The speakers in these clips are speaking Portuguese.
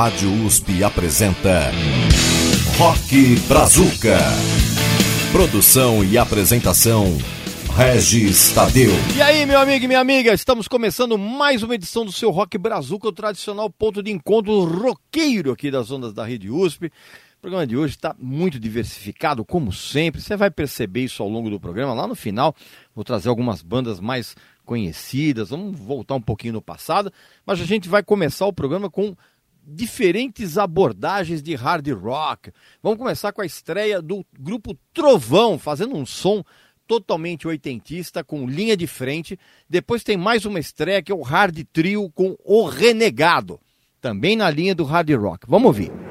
Rádio USP apresenta Rock Brazuca. Produção e apresentação Regis Tadeu. E aí, meu amigo e minha amiga, estamos começando mais uma edição do seu Rock Brazuca, o tradicional ponto de encontro roqueiro aqui das ondas da Rede USP. O programa de hoje está muito diversificado, como sempre. Você vai perceber isso ao longo do programa. Lá no final, vou trazer algumas bandas mais conhecidas. Vamos voltar um pouquinho no passado, mas a gente vai começar o programa com diferentes abordagens de hard rock. Vamos começar com a estreia do grupo Trovão, fazendo um som totalmente oitentista, com linha de frente. Depois tem mais uma estreia que é o Hard Trio com O Renegado, também na linha do hard rock. Vamos ouvir.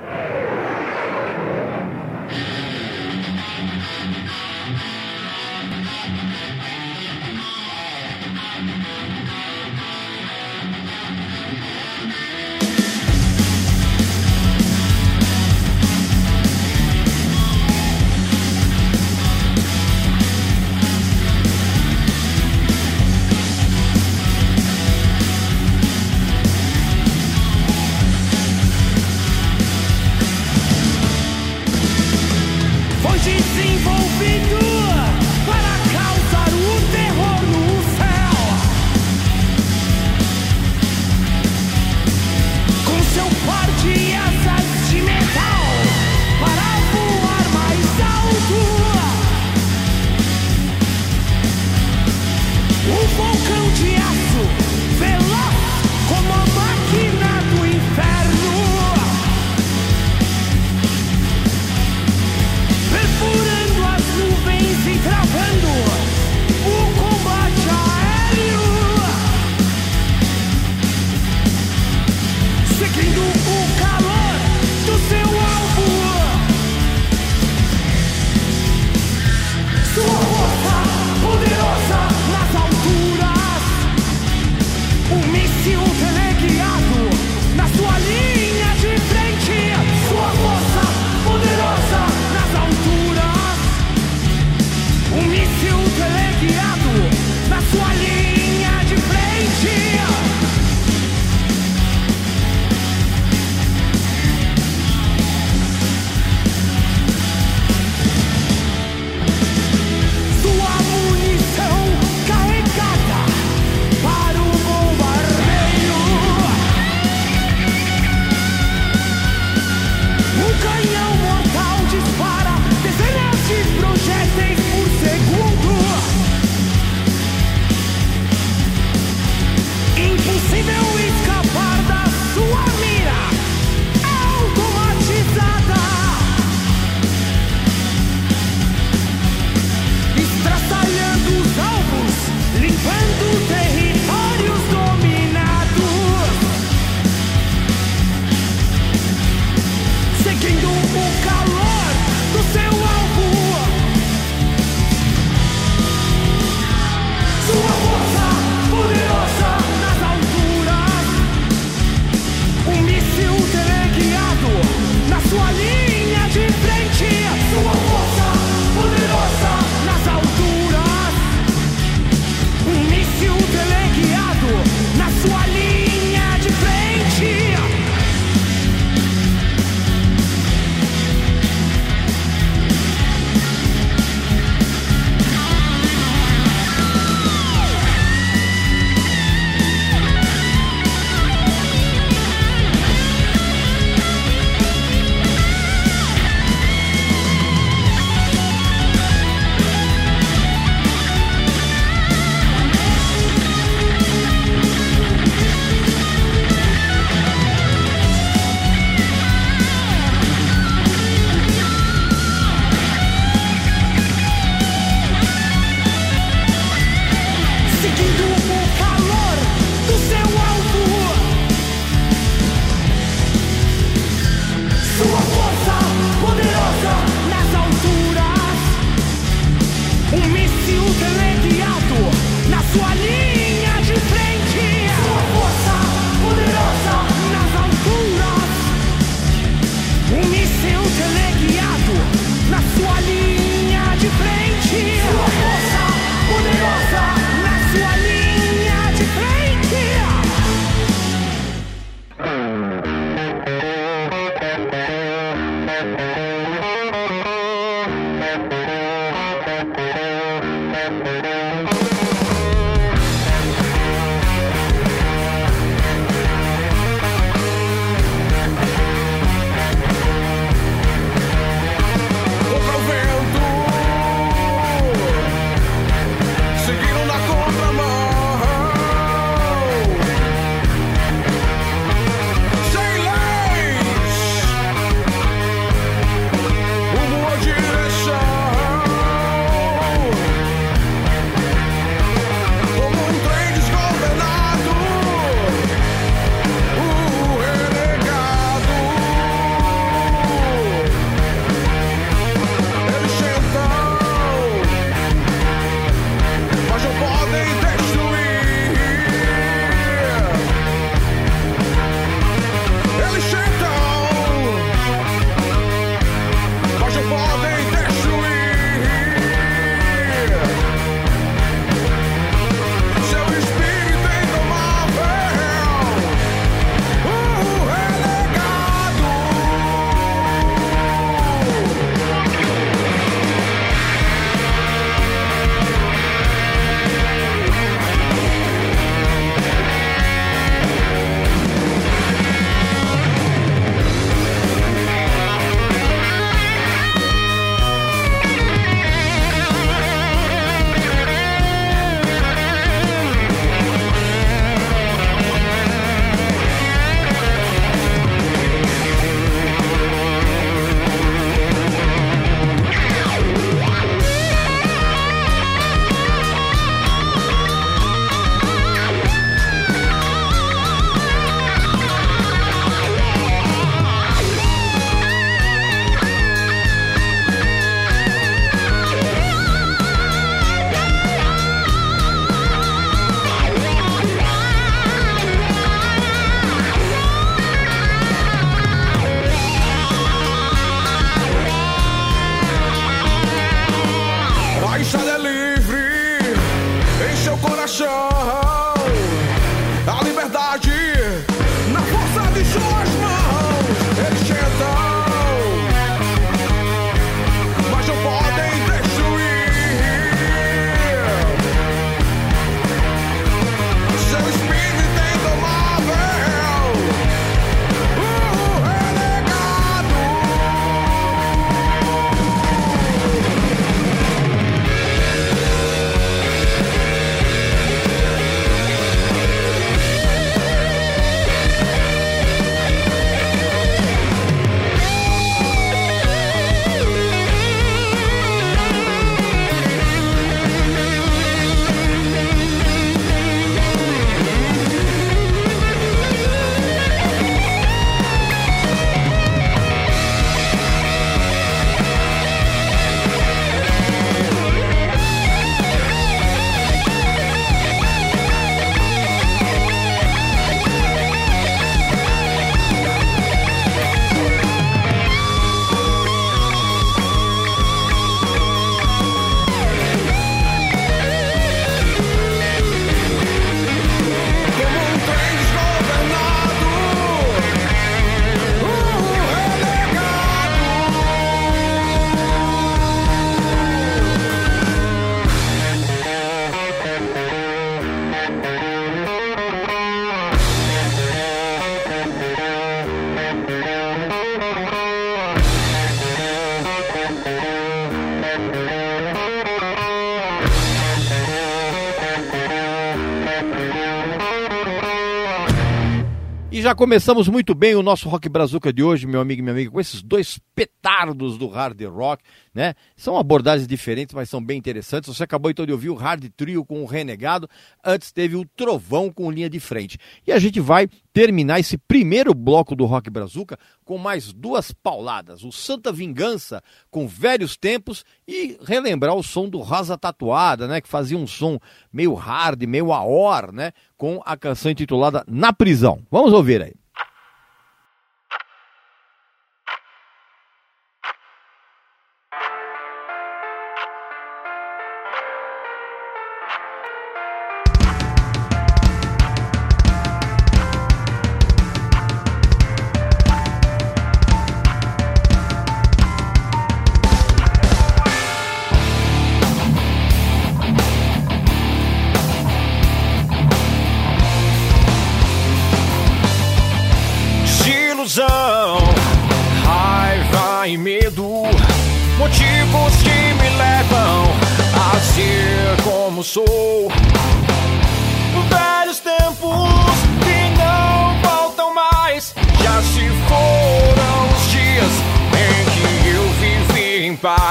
Já começamos muito bem o nosso Rock Brazuca de hoje, meu amigo e minha amiga, com esses dois petardos do hard rock, né? São abordagens diferentes, mas são bem interessantes. Você acabou então de ouvir o Hard Trio com o Renegado, antes teve o Trovão com linha de frente. E a gente vai terminar esse primeiro bloco do Rock Brazuca com mais duas pauladas. O Santa Vingança com Velhos Tempos e relembrar o som do Rosa Tatuada, né? Que fazia um som meio hard, meio aor, né? Com a canção intitulada Na Prisão. Vamos ouvir aí.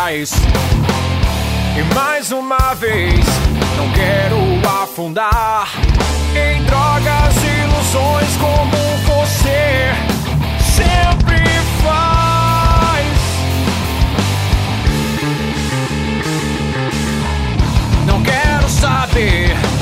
mais. E mais uma vez, não quero afundar em drogas e ilusões como você sempre faz. Não quero saber.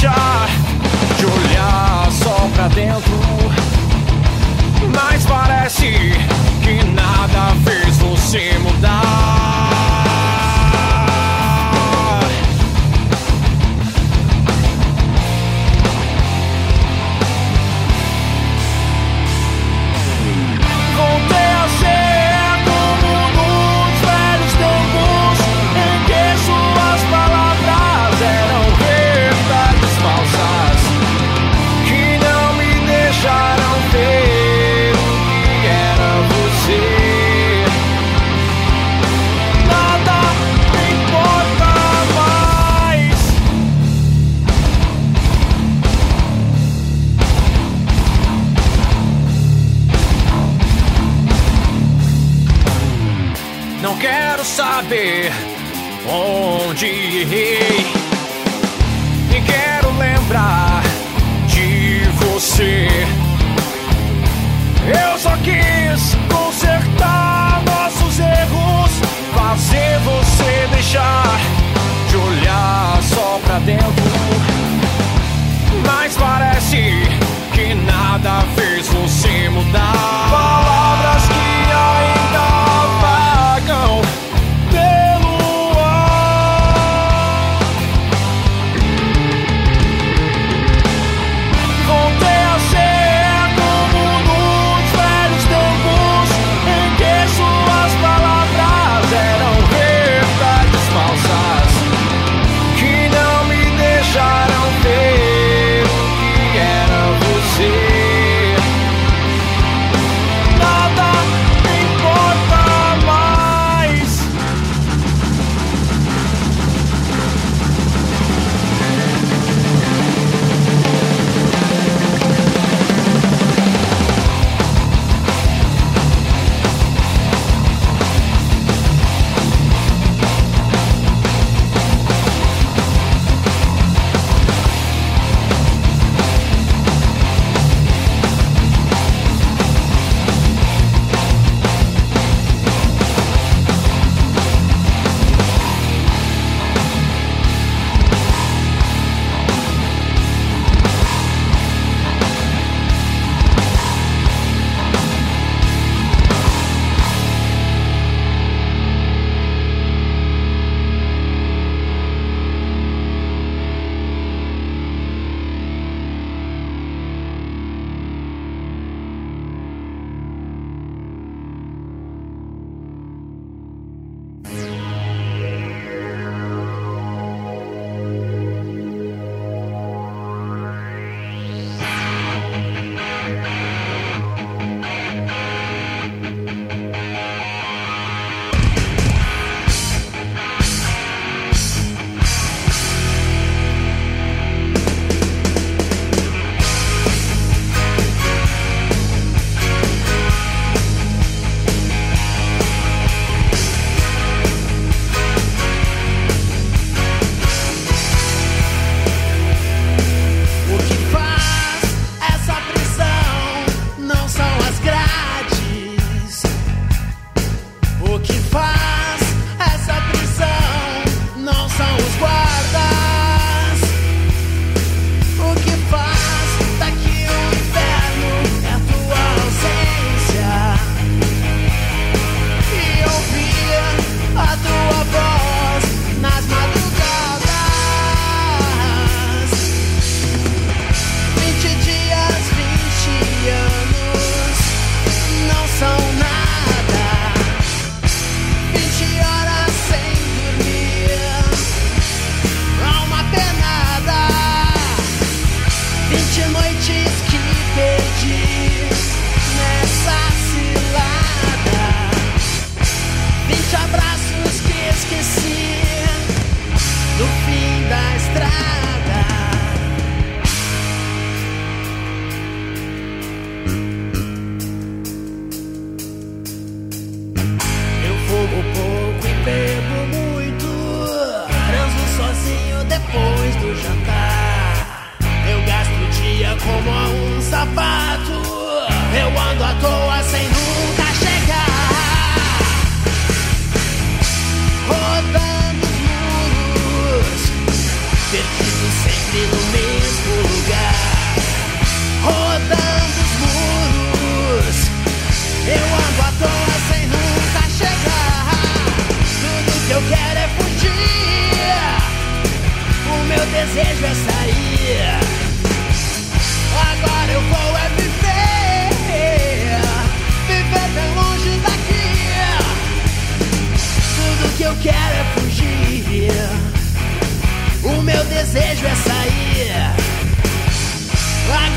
Falsas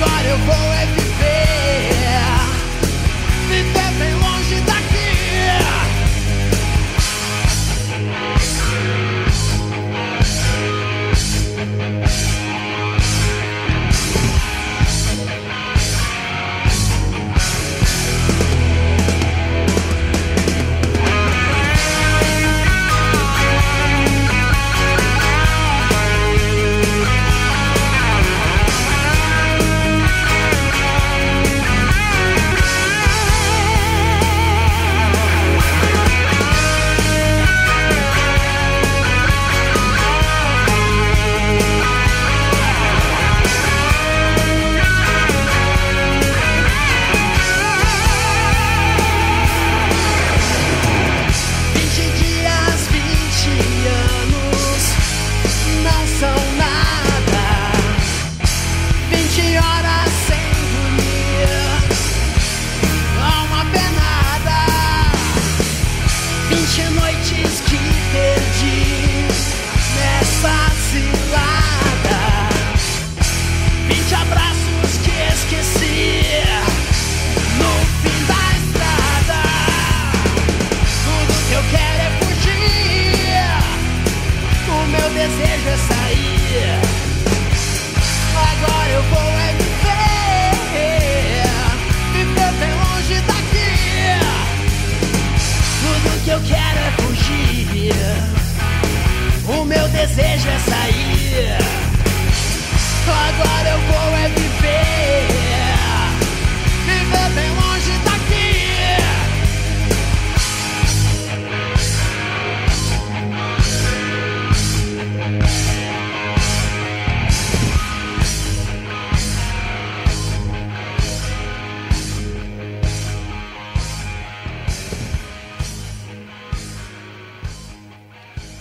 fighting for it. Desejo é sair. Agora eu vou é viver.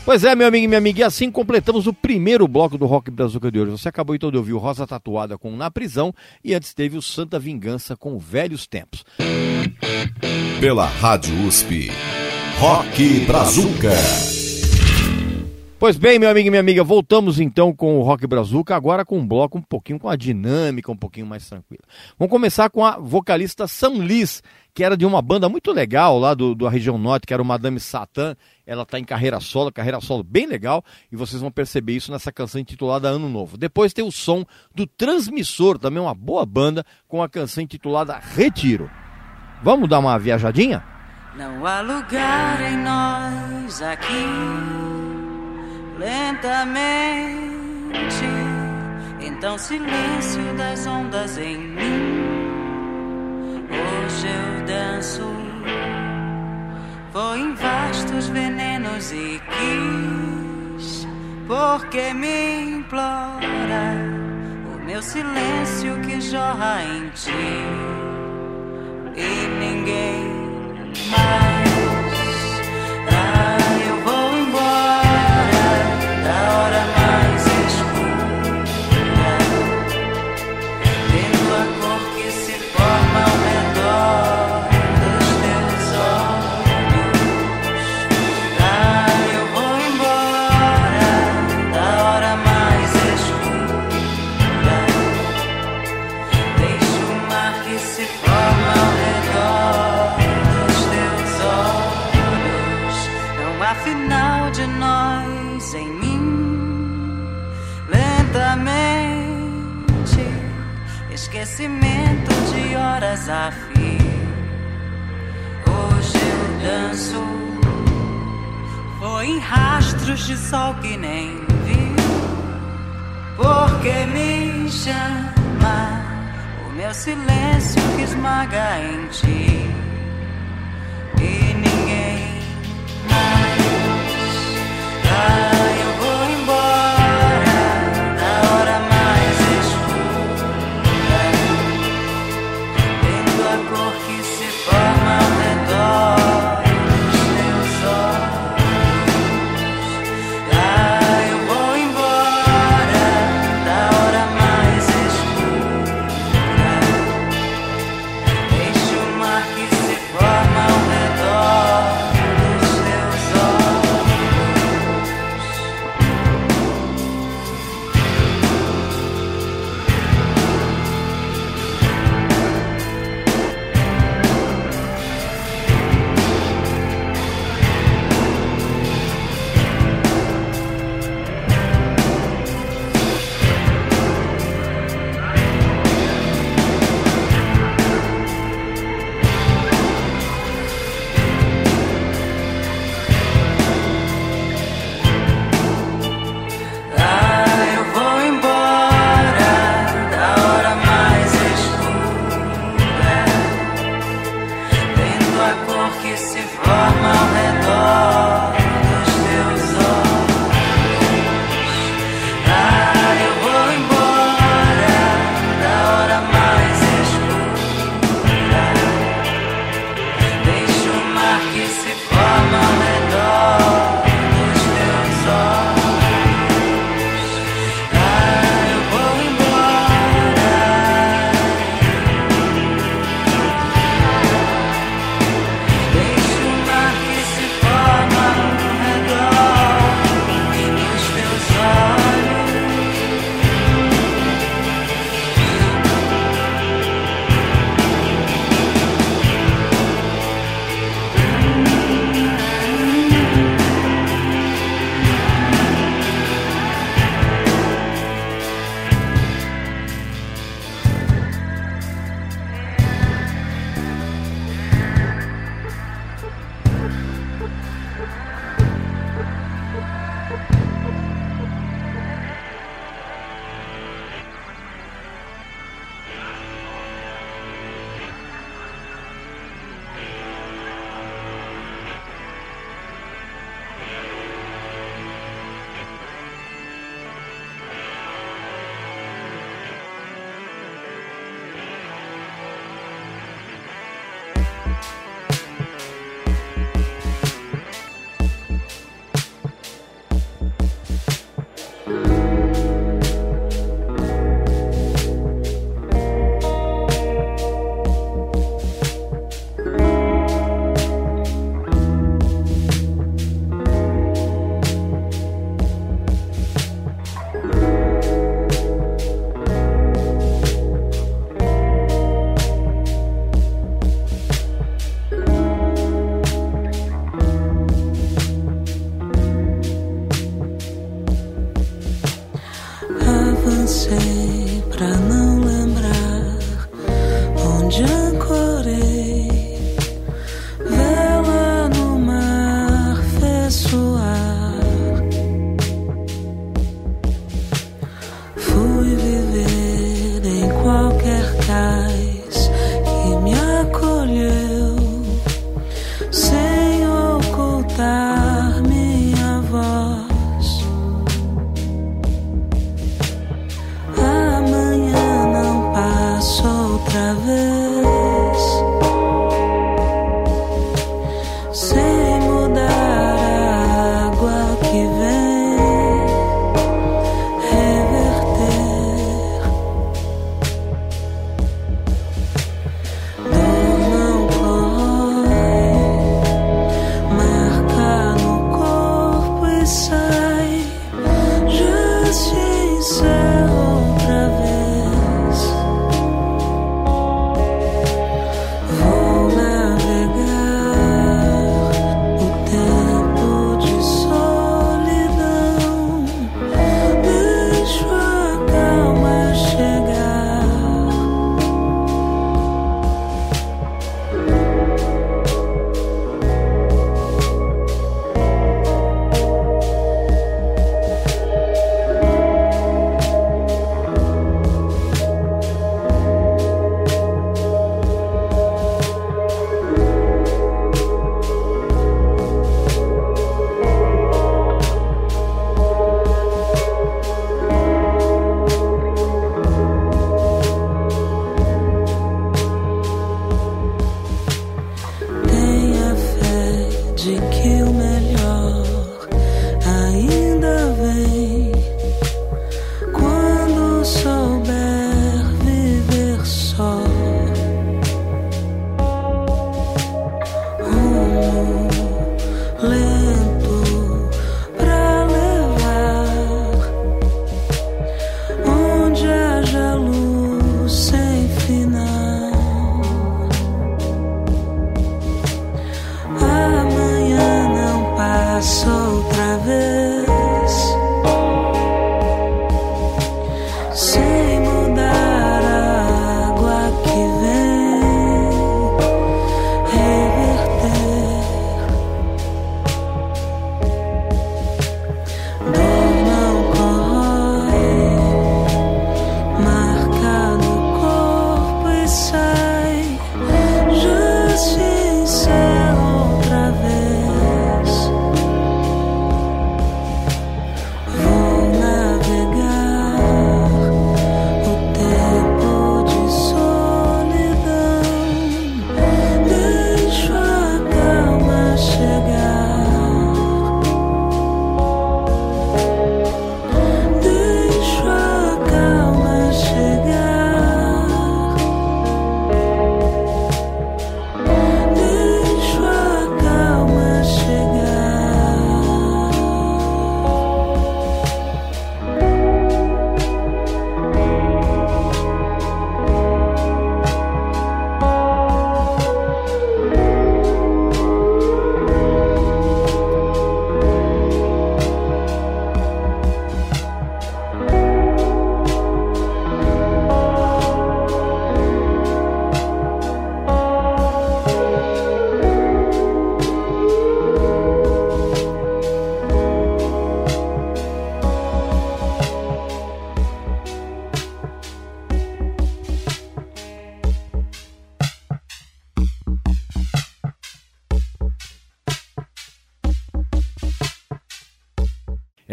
Pois é, meu amigo e minha amiga, e assim completamos o primeiro bloco do Rock Brazuca de hoje. Você acabou então de ouvir o Rosa Tatuada com Na Prisão e antes teve o Santa Vingança com Velhos Tempos. Pela Rádio USP. Rock Brazuca. Pois bem, meu amigo e minha amiga, voltamos então com o Rock Brazuca, agora com um bloco um pouquinho com a dinâmica, um pouquinho mais tranquila. Vamos começar com a vocalista Sam Liz, que era de uma banda muito legal lá do, da região norte, que era o Madame Satã. Ela está em carreira solo, carreira solo bem legal, e vocês vão perceber isso nessa canção intitulada Ano Novo. Depois tem o som do Transmissor, também uma boa banda, com a canção intitulada Retiro. Vamos dar uma viajadinha? Não há lugar em nós aqui, lentamente. Então, silêncio das ondas em mim. Hoje eu danço, vou em vastos venenos e quis, porque me implora o meu silêncio que jorra em ti e ninguém mais.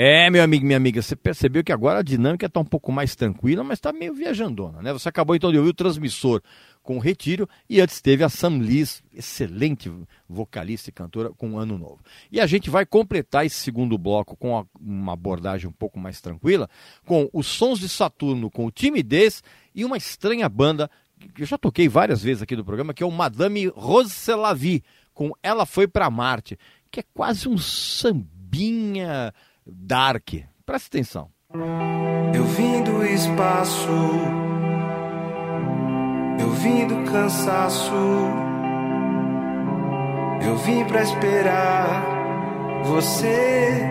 É, meu amigo, minha amiga, você percebeu que agora a dinâmica está um pouco mais tranquila, mas está meio viajandona, né? Você acabou então de ouvir o transmissor com o Retiro e antes teve a Sam Liz, excelente vocalista e cantora com Ano Novo. E a gente vai completar esse segundo bloco com uma abordagem um pouco mais tranquila, com os sons de Saturno, com o Timidez e uma estranha banda que eu já toquei várias vezes aqui do programa, que é o Madame Roselavi, com Ela Foi Pra Marte, que é quase um sambinha Dark. Presta atenção. Eu vim do espaço, eu vim do cansaço, eu vim pra esperar você.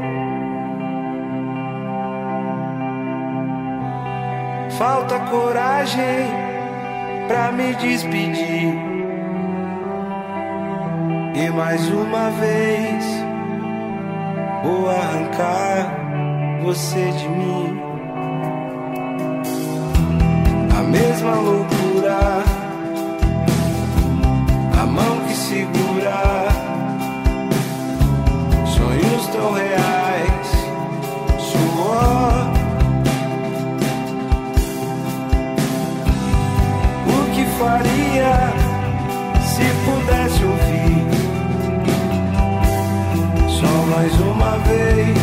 Falta coragem pra me despedir. E mais uma vez Vou arrancar você de mim. A mesma loucura, a mão que segura sonhos tão reais, suor. O que faria se pudesse? mais uma vez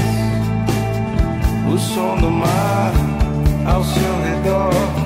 o som do mar ao seu redor.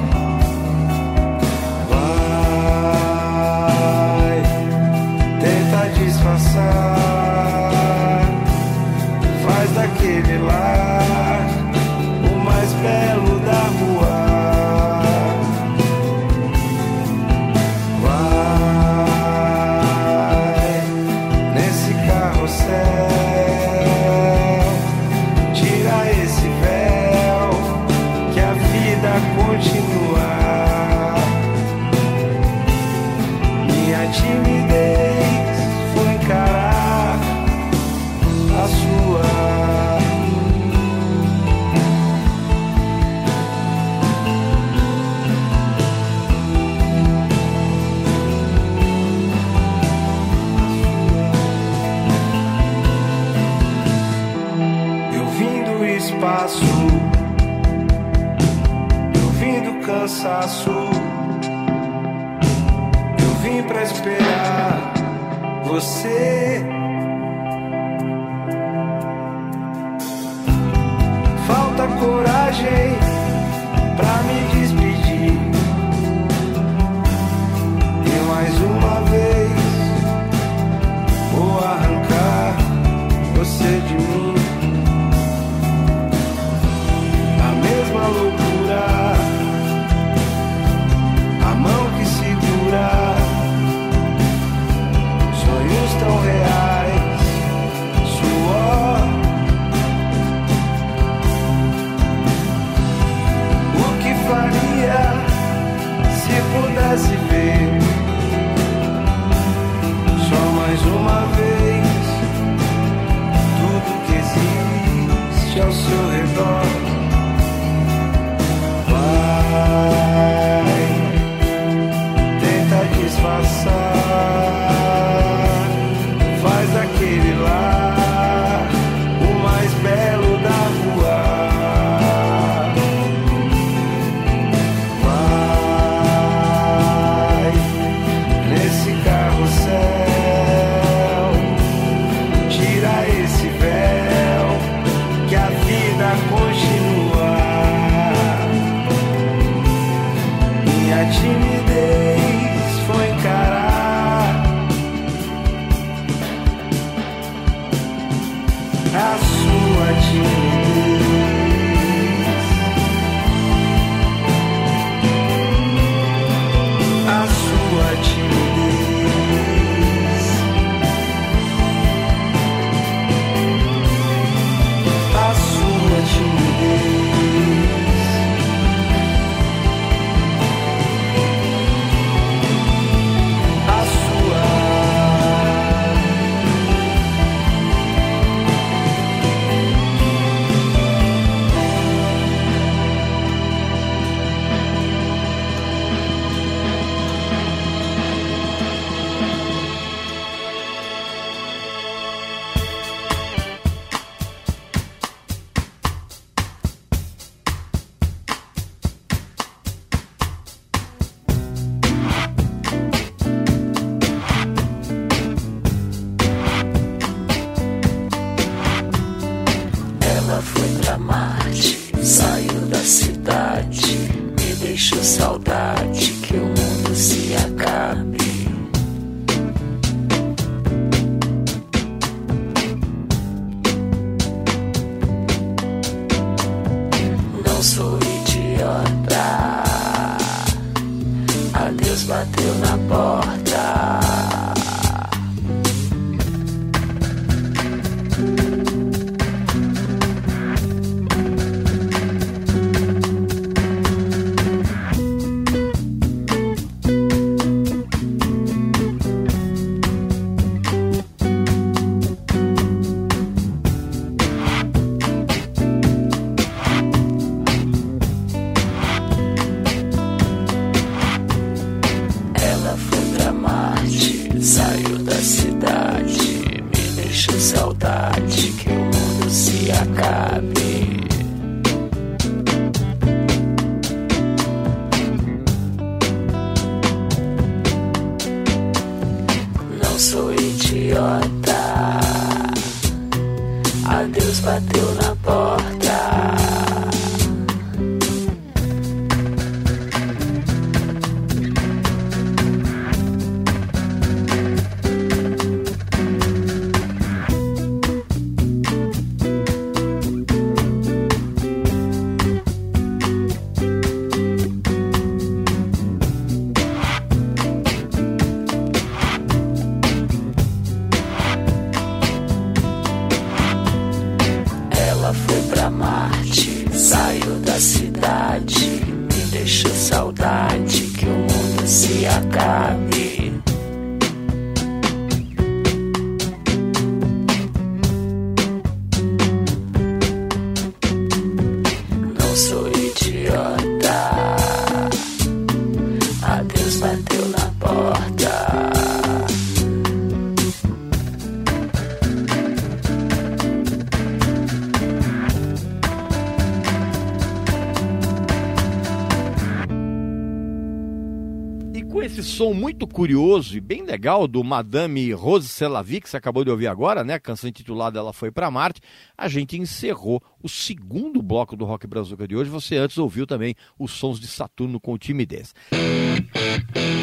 Som muito curioso e bem legal do Madame Rose Selavi, que você acabou de ouvir agora, né? A canção intitulada Ela Foi Pra Marte, a gente encerrou o segundo bloco do Rock Brazuca de hoje. Você antes ouviu também os sons de Saturno com timidez.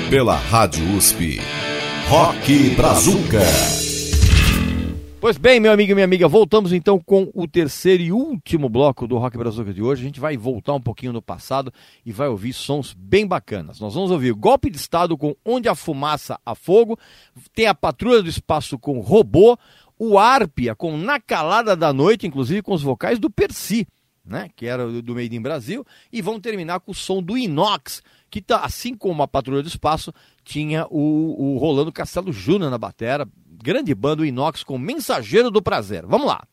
Pela Rádio USP. Rock Brazuca. Pois bem, meu amigo e minha amiga, voltamos então com o terceiro e último bloco do Rock Brazuca de hoje. A gente vai voltar um pouquinho no passado e vai ouvir sons bem bacanas. Nós vamos ouvir Golpe de Estado com Onde a Fumaça a Fogo, tem a Patrulha do Espaço com Robô, o Árpia com Na Calada da Noite, inclusive com os vocais do Percy, né, que era do Made in Brasil, e vão terminar com o som do Inox, que tá, assim como a Patrulha do Espaço, tinha o, o Rolando Castelo Júnior na batera, grande banda, Inox com Mensageiro do Prazer. Vamos lá.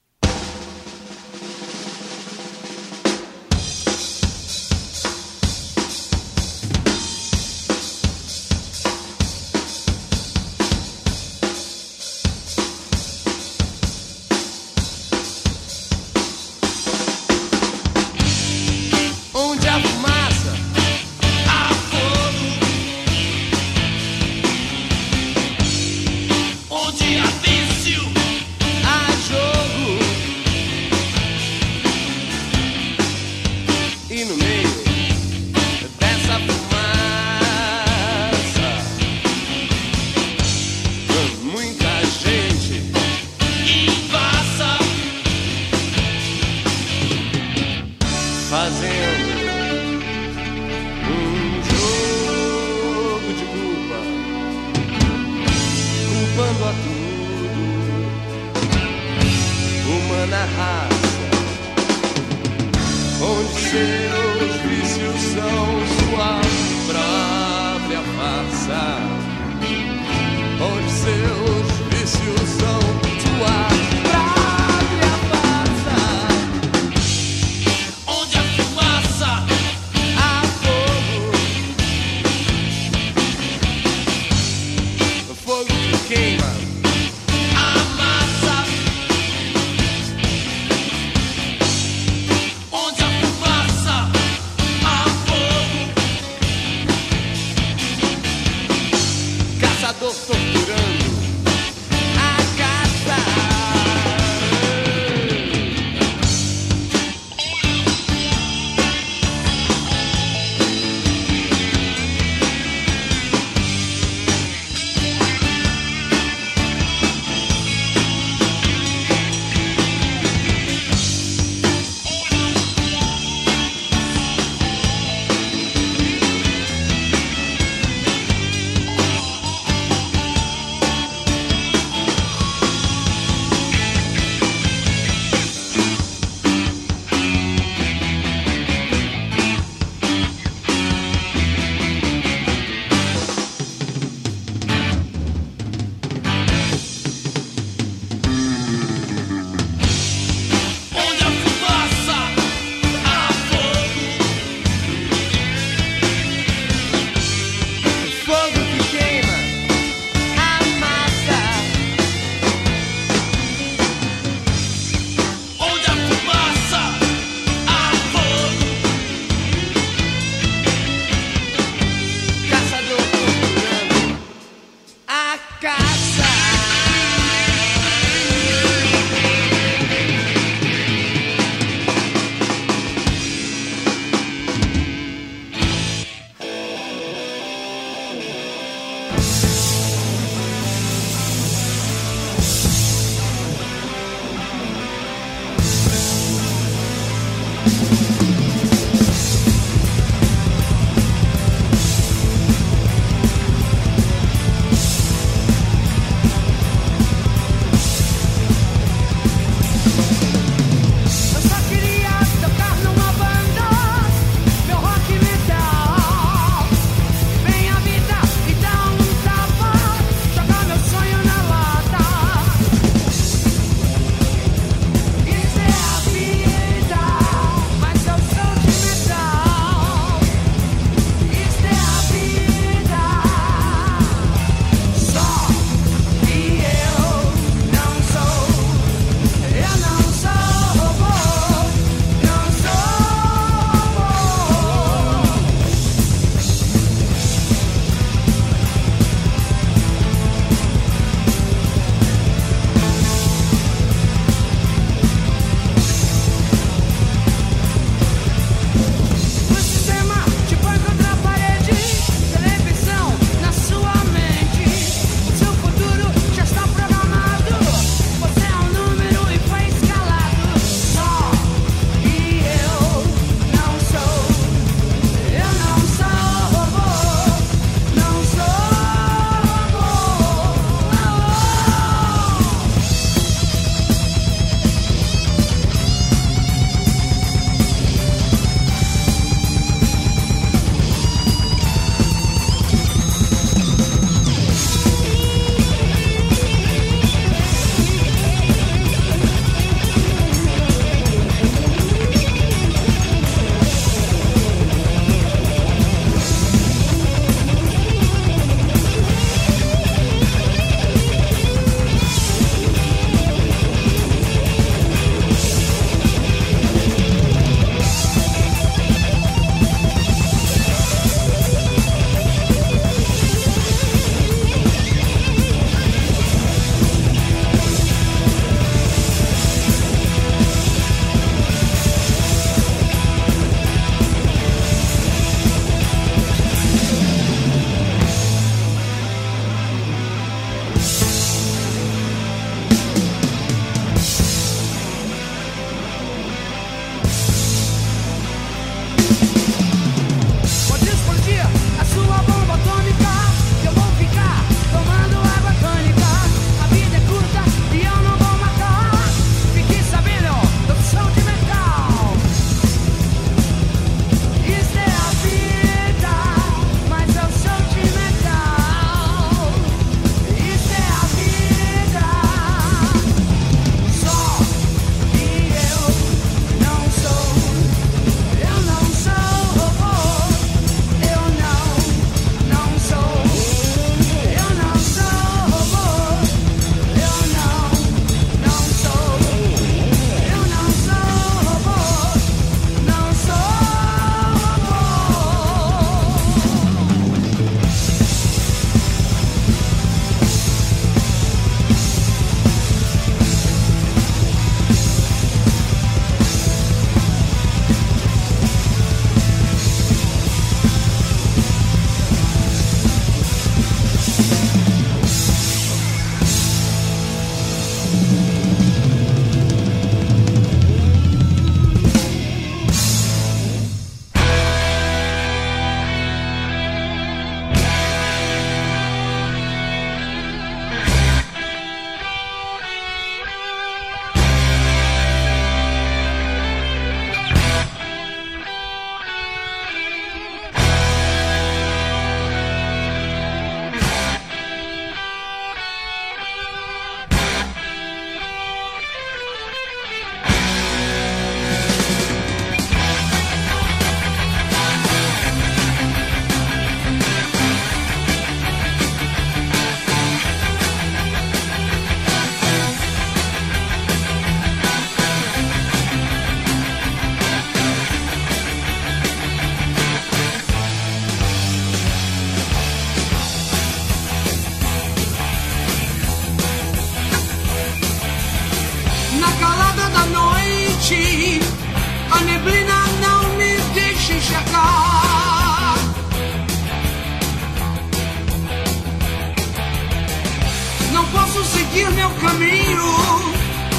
posso seguir meu caminho.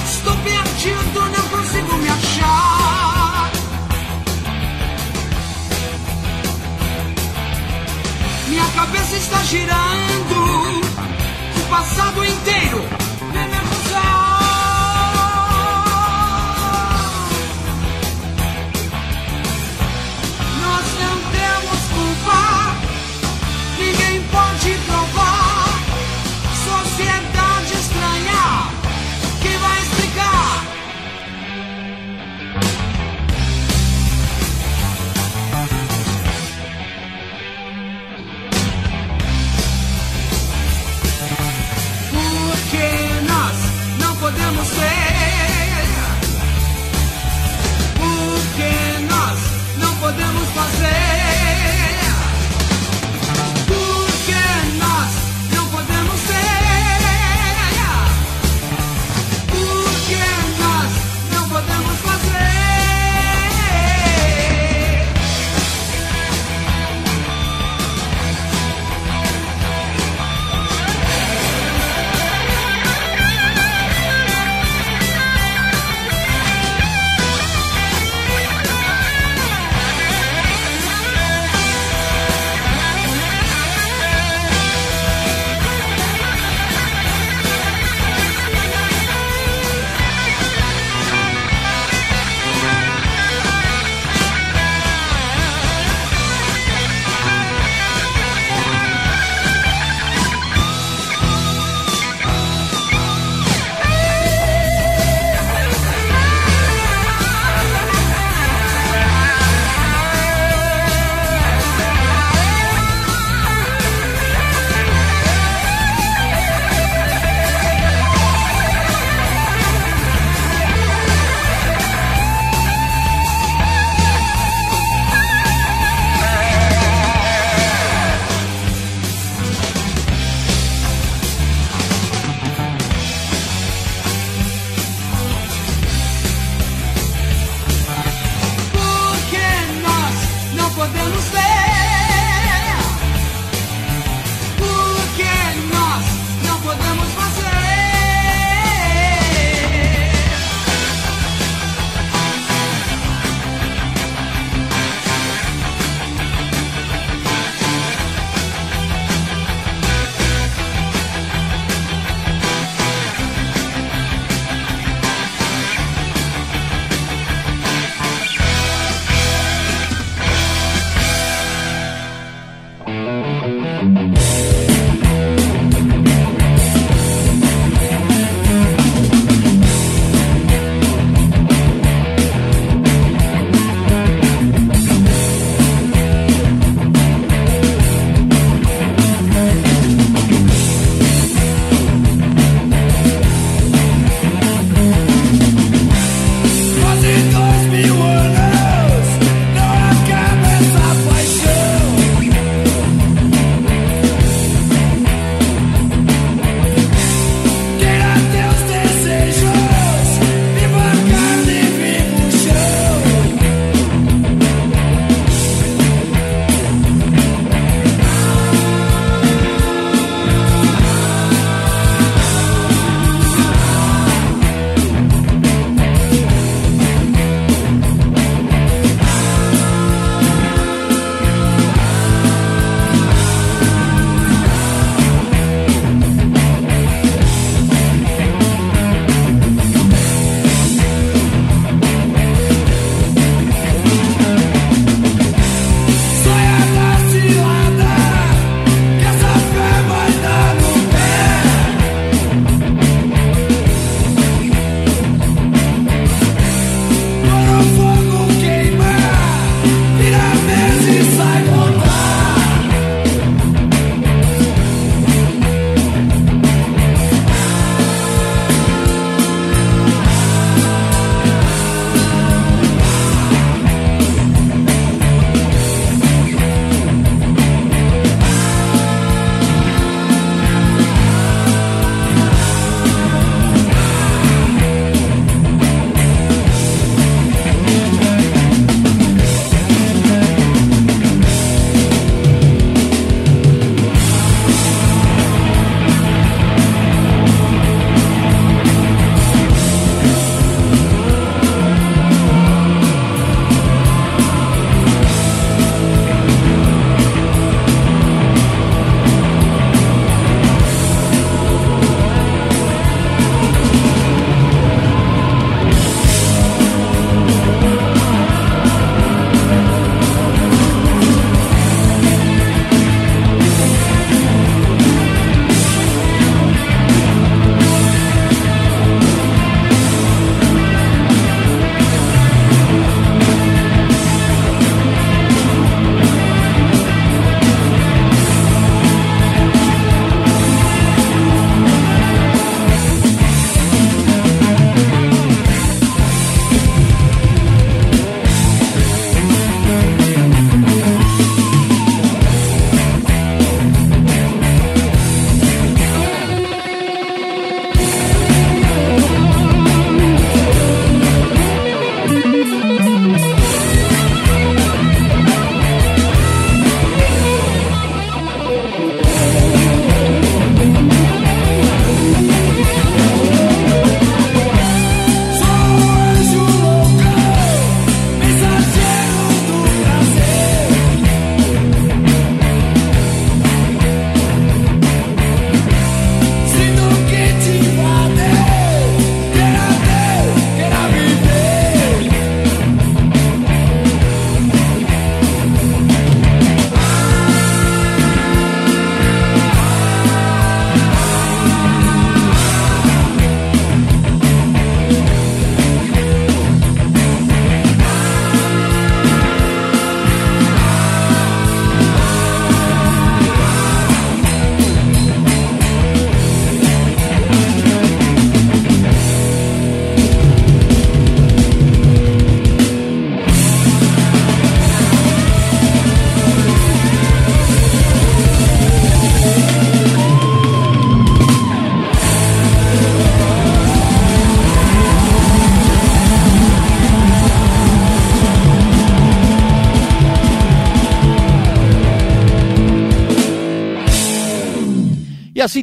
Estou perdido, não consigo me achar. Minha cabeça está girando o passado inteiro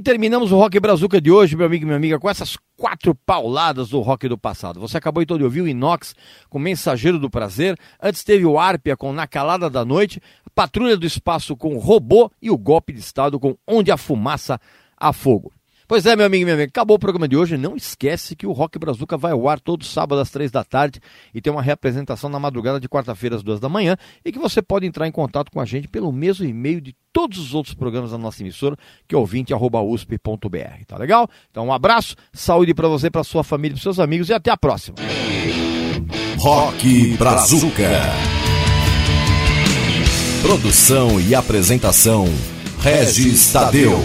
terminamos o Rock Brazuca de hoje, meu amigo e minha amiga, com essas quatro pauladas do rock do passado. Você acabou então de ouvir o Inox com Mensageiro do Prazer, antes teve o Árpia com Na Calada da Noite, Patrulha do Espaço com Robô e o Golpe de Estado com Onde a Fumaça a Fogo. Pois é, meu amigo e minha amiga, acabou o programa de hoje. Não esquece que o Rock Brazuca vai ao ar todo sábado às três da tarde e tem uma reapresentação na madrugada de quarta-feira às duas da manhã e que você pode entrar em contato com a gente pelo mesmo e-mail de todos os outros programas da nossa emissora, que é ouvinte.usp.br. Tá legal? Então um abraço, saúde para você, para sua família, para seus amigos e até a próxima. Rock Brazuca. Produção e apresentação: Regis Tadeu.